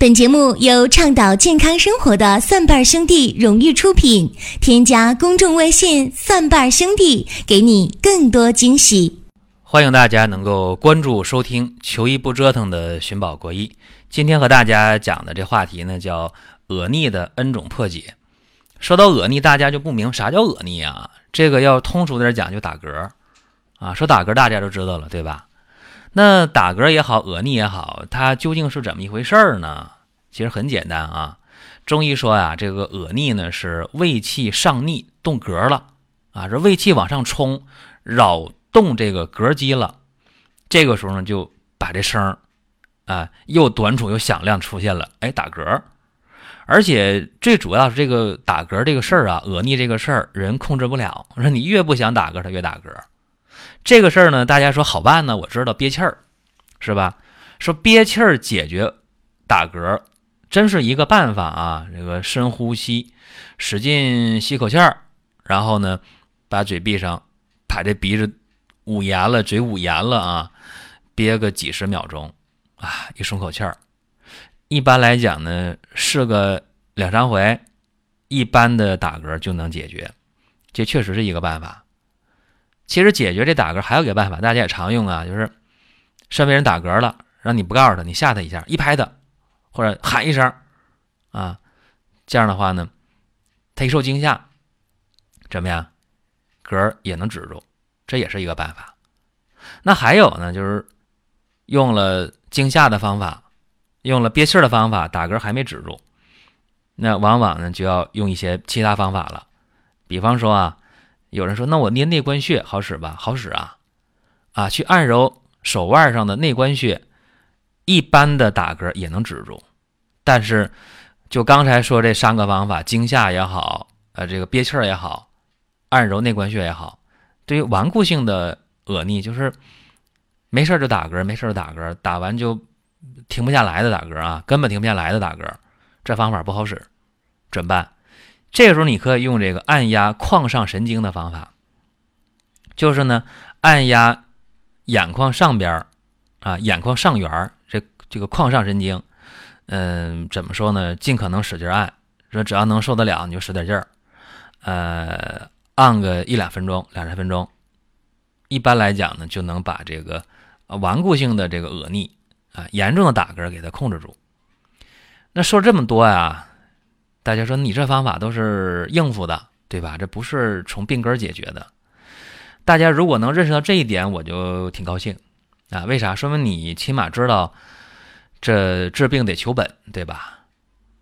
本节目由倡导健康生活的蒜瓣兄弟荣誉出品。添加公众微信“蒜瓣兄弟”，给你更多惊喜。欢迎大家能够关注收听“求医不折腾”的寻宝国医。今天和大家讲的这话题呢，叫恶逆的 N 种破解。说到恶逆，大家就不明啥叫恶逆啊？这个要通俗点讲，就打嗝啊。说打嗝，大家都知道了，对吧？那打嗝也好，恶逆也好，它究竟是怎么一回事儿呢？其实很简单啊。中医说啊，这个恶逆呢是胃气上逆动嗝了啊，这胃气往上冲，扰动这个膈肌了。这个时候呢，就把这声啊又短促又响亮出现了，哎，打嗝。而且最主要是这个打嗝这个事儿啊，恶逆这个事儿，人控制不了。说你越不想打嗝，他越打嗝。这个事儿呢，大家说好办呢？我知道憋气儿，是吧？说憋气儿解决打嗝，真是一个办法啊！这个深呼吸，使劲吸口气儿，然后呢，把嘴闭上，把这鼻子捂严了，嘴捂严了啊，憋个几十秒钟啊，一松口气儿。一般来讲呢，试个两三回，一般的打嗝就能解决。这确实是一个办法。其实解决这打嗝还有一个办法，大家也常用啊，就是身边人打嗝了，让你不告诉他，你吓他一下，一拍他，或者喊一声，啊，这样的话呢，他一受惊吓，怎么样，嗝也能止住，这也是一个办法。那还有呢，就是用了惊吓的方法，用了憋气的方法，打嗝还没止住，那往往呢就要用一些其他方法了，比方说啊。有人说：“那我捏内关穴好使吧？好使啊，啊，去按揉手腕上的内关穴，一般的打嗝也能止住。但是，就刚才说这三个方法，惊吓也好，呃，这个憋气儿也好，按揉内关穴也好，对于顽固性的恶逆，就是没事就打嗝，没事就打嗝，打完就停不下来的打嗝啊，根本停不下来的打嗝，这方法不好使，怎么办？”这个时候你可以用这个按压眶上神经的方法，就是呢按压眼眶上边儿啊眼眶上缘这这个眶上神经，嗯，怎么说呢？尽可能使劲按，说只要能受得了你就使点劲儿，呃，按个一两分钟、两三分钟，一般来讲呢就能把这个顽固性的这个恶逆啊严重的打嗝给它控制住。那说这么多呀。大家说你这方法都是应付的，对吧？这不是从病根解决的。大家如果能认识到这一点，我就挺高兴啊。为啥？说明你起码知道这治病得求本，对吧？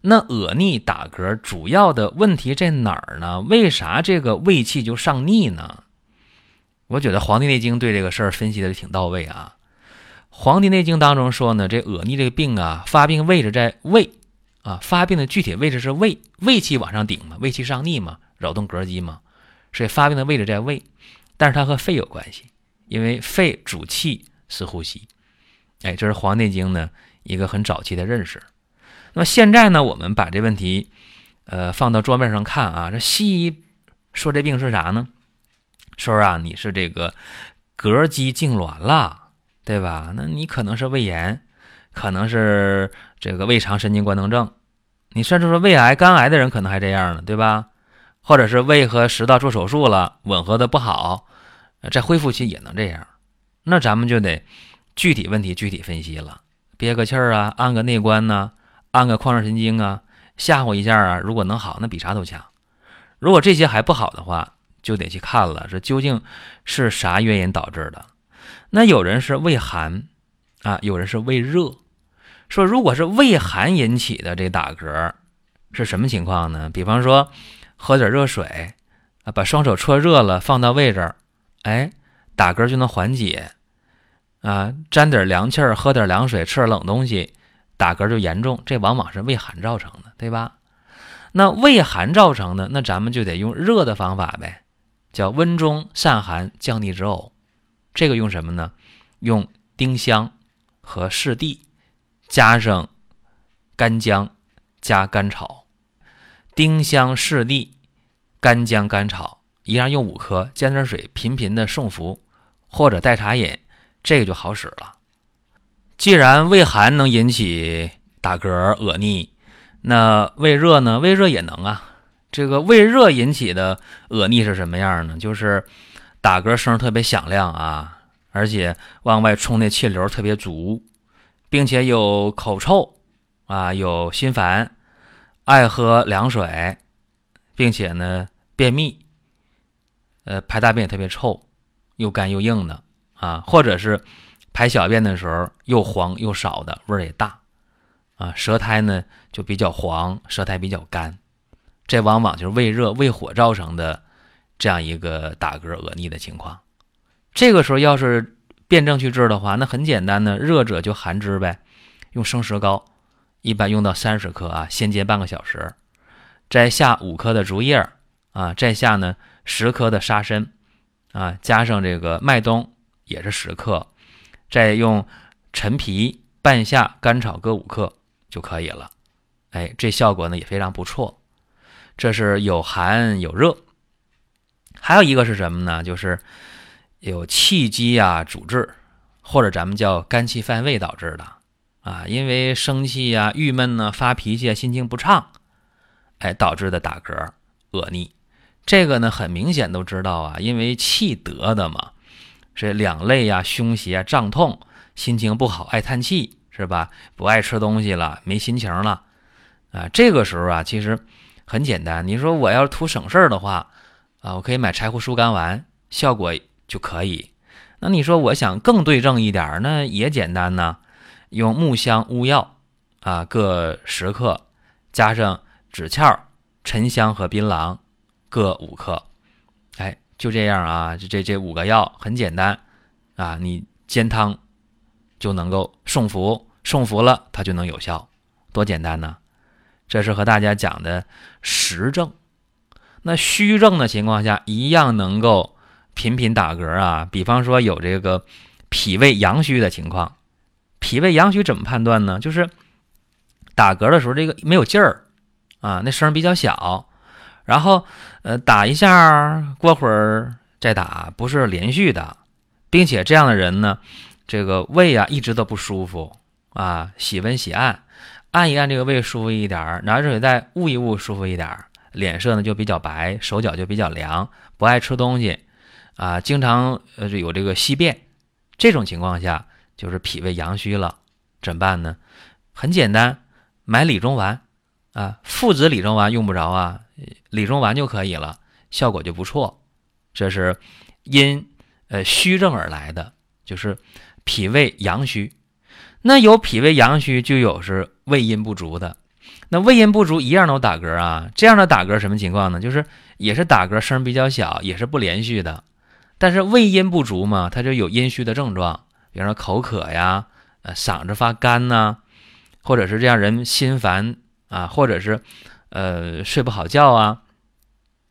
那恶逆打嗝主要的问题在哪儿呢？为啥这个胃气就上逆呢？我觉得《黄帝内经》对这个事儿分析的挺到位啊。《黄帝内经》当中说呢，这恶逆这个病啊，发病位置在胃。啊，发病的具体位置是胃，胃气往上顶嘛，胃气上逆嘛，扰动膈肌嘛，所以发病的位置在胃，但是它和肺有关系，因为肺主气是呼吸。哎，这是《黄帝内经》呢一个很早期的认识。那么现在呢，我们把这问题，呃，放到桌面上看啊，这西医说这病是啥呢？说啊，你是这个膈肌痉挛了，对吧？那你可能是胃炎，可能是这个胃肠神经官能症。你甚至说胃癌、肝癌的人可能还这样呢，对吧？或者是胃和食道做手术了，吻合的不好，在恢复期也能这样。那咱们就得具体问题具体分析了，憋个气儿啊，按个内关呐，按个眶上神经啊，吓唬一下啊，如果能好，那比啥都强。如果这些还不好的话，就得去看了，这究竟是啥原因导致的？那有人是胃寒啊，有人是胃热。说，如果是胃寒引起的这打嗝，是什么情况呢？比方说，喝点热水，啊，把双手搓热了放到胃这儿，哎，打嗝就能缓解。啊，沾点凉气儿，喝点凉水，吃点冷东西，打嗝就严重。这往往是胃寒造成的，对吧？那胃寒造成的，那咱们就得用热的方法呗，叫温中散寒，降逆止呕。这个用什么呢？用丁香和柿地。加上干姜，加甘草，丁香、柿地、干姜、甘草，一样用五颗，加点水，频频的送服，或者代茶饮，这个就好使了。既然胃寒能引起打嗝、恶逆。那胃热呢？胃热也能啊。这个胃热引起的恶逆是什么样呢？就是打嗝声特别响亮啊，而且往外冲的气流特别足，并且有口臭啊，有心烦，爱喝凉水，并且呢便秘，呃排大便也特别臭，又干又硬的啊，或者是排小便的时候又黄又少的，味儿也大啊，舌苔呢就比较黄，舌苔比较干。这往往就是胃热、胃火造成的这样一个打嗝、恶逆的情况。这个时候要是辩证去治的话，那很简单的，热者就寒之呗，用生石膏，一般用到三十克啊，先煎半个小时，摘下五克的竹叶啊，摘下呢十克的沙参啊，加上这个麦冬也是十克，再用陈皮半夏干炒各五克就可以了。哎，这效果呢也非常不错。这是有寒有热，还有一个是什么呢？就是有气机啊阻滞，或者咱们叫肝气犯胃导致的啊，因为生气呀、郁闷呢、发脾气啊、心情不畅，哎导致的打嗝、恶逆。这个呢很明显都知道啊，因为气得的嘛，是两肋呀、胸胁胀痛，心情不好，爱叹气是吧？不爱吃东西了，没心情了啊。这个时候啊，其实。很简单，你说我要图省事儿的话，啊，我可以买柴胡疏肝丸，效果就可以。那你说我想更对症一点，那也简单呢，用木香乌药啊各十克，加上枳壳、沉香和槟榔各五克，哎，就这样啊，这这这五个药很简单啊，你煎汤就能够送服，送服了它就能有效，多简单呢。这是和大家讲的实症，那虚症的情况下，一样能够频频打嗝啊。比方说有这个脾胃阳虚的情况，脾胃阳虚怎么判断呢？就是打嗝的时候这个没有劲儿啊，那声比较小，然后呃打一下，过会儿再打，不是连续的，并且这样的人呢，这个胃啊一直都不舒服啊，喜温喜暗。按一按这个胃舒服一点儿，拿热水袋捂一捂舒服一点儿，脸色呢就比较白，手脚就比较凉，不爱吃东西，啊，经常呃有这个稀便，这种情况下就是脾胃阳虚了，怎么办呢？很简单，买理中丸，啊，附子理中丸用不着啊，理中丸就可以了，效果就不错。这是因呃虚症而来的，就是脾胃阳虚。那有脾胃阳虚，就有是胃阴不足的。那胃阴不足一样都打嗝啊。这样的打嗝什么情况呢？就是也是打嗝声比较小，也是不连续的。但是胃阴不足嘛，它就有阴虚的症状，比方说口渴呀，呃，嗓子发干呐，或者是这样人心烦啊，或者是呃睡不好觉啊，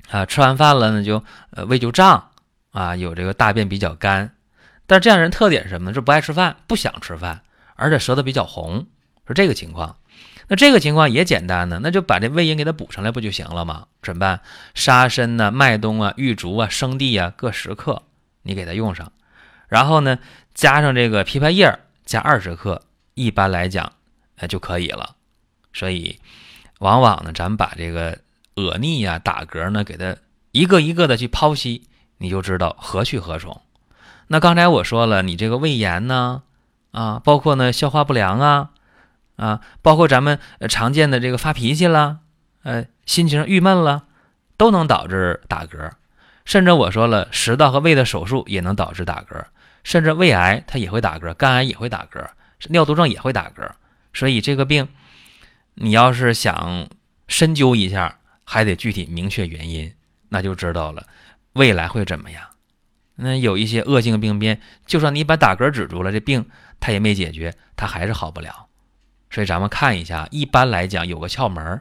啊，吃完饭了呢就呃胃就胀啊，有这个大便比较干。但这样人特点是什么呢？就不爱吃饭，不想吃饭。而且舌头比较红，是这个情况。那这个情况也简单呢，那就把这胃阴给它补上来不就行了吗？怎么办？沙参呢、麦冬啊、玉竹啊、生地啊各十克，你给它用上。然后呢，加上这个枇杷叶加二十克，一般来讲，哎就可以了。所以，往往呢，咱们把这个恶逆呀、打嗝呢，给它一个一个的去剖析，你就知道何去何从。那刚才我说了，你这个胃炎呢？啊，包括呢消化不良啊，啊，包括咱们常见的这个发脾气了，呃，心情郁闷了，都能导致打嗝。甚至我说了，食道和胃的手术也能导致打嗝，甚至胃癌它也会打嗝，肝癌也会打嗝，尿毒症也会打嗝。所以这个病，你要是想深究一下，还得具体明确原因，那就知道了未来会怎么样。那有一些恶性病变，就算你把打嗝止住了，这病它也没解决，它还是好不了。所以咱们看一下，一般来讲有个窍门，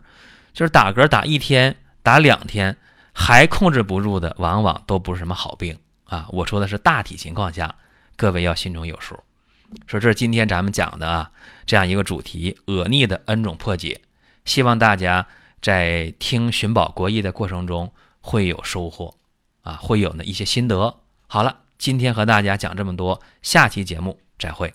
就是打嗝打一天、打两天还控制不住的，往往都不是什么好病啊。我说的是大体情况下，各位要心中有数。说这是今天咱们讲的啊，这样一个主题：恶逆的 N 种破解。希望大家在听寻宝国医的过程中会有收获啊，会有呢一些心得。好了，今天和大家讲这么多，下期节目再会。